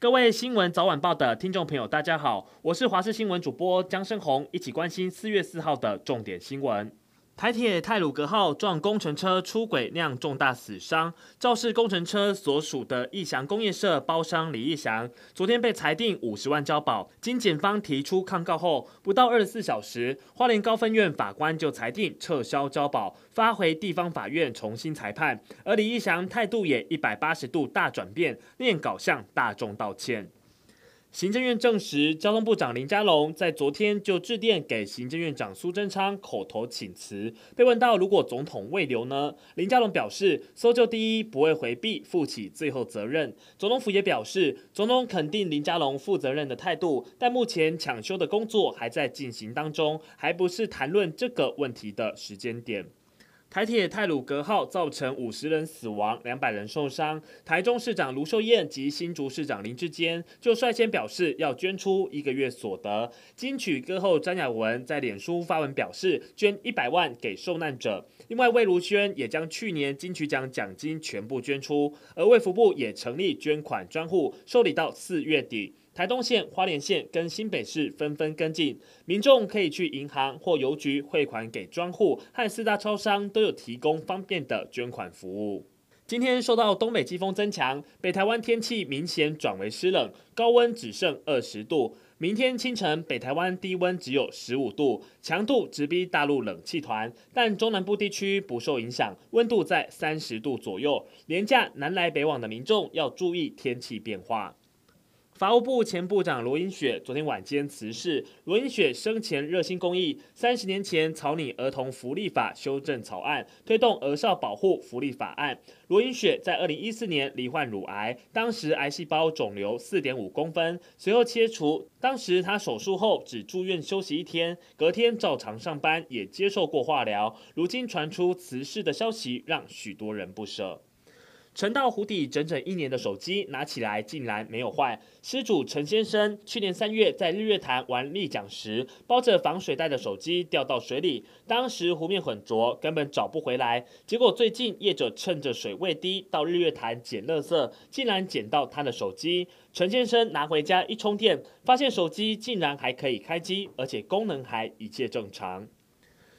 各位新闻早晚报的听众朋友，大家好，我是华视新闻主播江生红，一起关心四月四号的重点新闻。台铁泰鲁阁号撞工程车出轨酿重大死伤，肇事工程车所属的义祥工业社包商李义祥，昨天被裁定五十万交保。经检方提出抗告后，不到二十四小时，花莲高分院法官就裁定撤销交保，发回地方法院重新裁判。而李义祥态度也一百八十度大转变，念稿向大众道歉。行政院证实，交通部长林佳龙在昨天就致电给行政院长苏贞昌口头请辞。被问到如果总统未留呢？林佳龙表示，搜救第一，不会回避，负起最后责任。总统府也表示，总统肯定林佳龙负责任的态度，但目前抢修的工作还在进行当中，还不是谈论这个问题的时间点。台铁泰鲁阁号造成五十人死亡，两百人受伤。台中市长卢秀燕及新竹市长林智坚就率先表示要捐出一个月所得。金曲歌后詹雅雯在脸书发文表示捐一百万给受难者。另外，魏如萱也将去年金曲奖奖金全部捐出，而卫福部也成立捐款专户，受理到四月底。台东县、花莲县跟新北市纷纷跟进，民众可以去银行或邮局汇款给专户，和四大超商都有提供方便的捐款服务。今天受到东北季风增强，北台湾天气明显转为湿冷，高温只剩二十度。明天清晨北台湾低温只有十五度，强度直逼大陆冷气团，但中南部地区不受影响，温度在三十度左右。廉价南来北往的民众要注意天气变化。法务部前部长罗英雪昨天晚间辞世。罗英雪生前热心公益，三十年前草拟儿童福利法修正草案，推动儿少保护福利法案。罗英雪在二零一四年罹患乳癌，当时癌细胞肿瘤四点五公分，随后切除。当时她手术后只住院休息一天，隔天照常上班，也接受过化疗。如今传出辞世的消息，让许多人不舍。沉到湖底整整一年的手机拿起来竟然没有坏。失主陈先生去年三月在日月潭玩立桨时，包着防水袋的手机掉到水里，当时湖面浑浊，根本找不回来。结果最近业者趁着水位低到日月潭捡垃圾，竟然捡到他的手机。陈先生拿回家一充电，发现手机竟然还可以开机，而且功能还一切正常。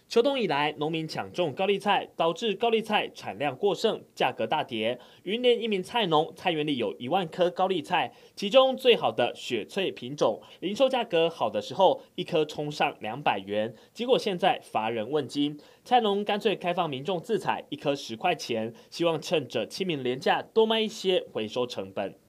秋冬以来，农民抢种高丽菜，导致高丽菜产量过剩，价格大跌。云林一名菜农，菜园里有一万颗高丽菜，其中最好的雪翠品种，零售价格好的时候，一颗冲上两百元。结果现在乏人问津，菜农干脆开放民众自采，一颗十块钱，希望趁着清明连假多卖一些，回收成本。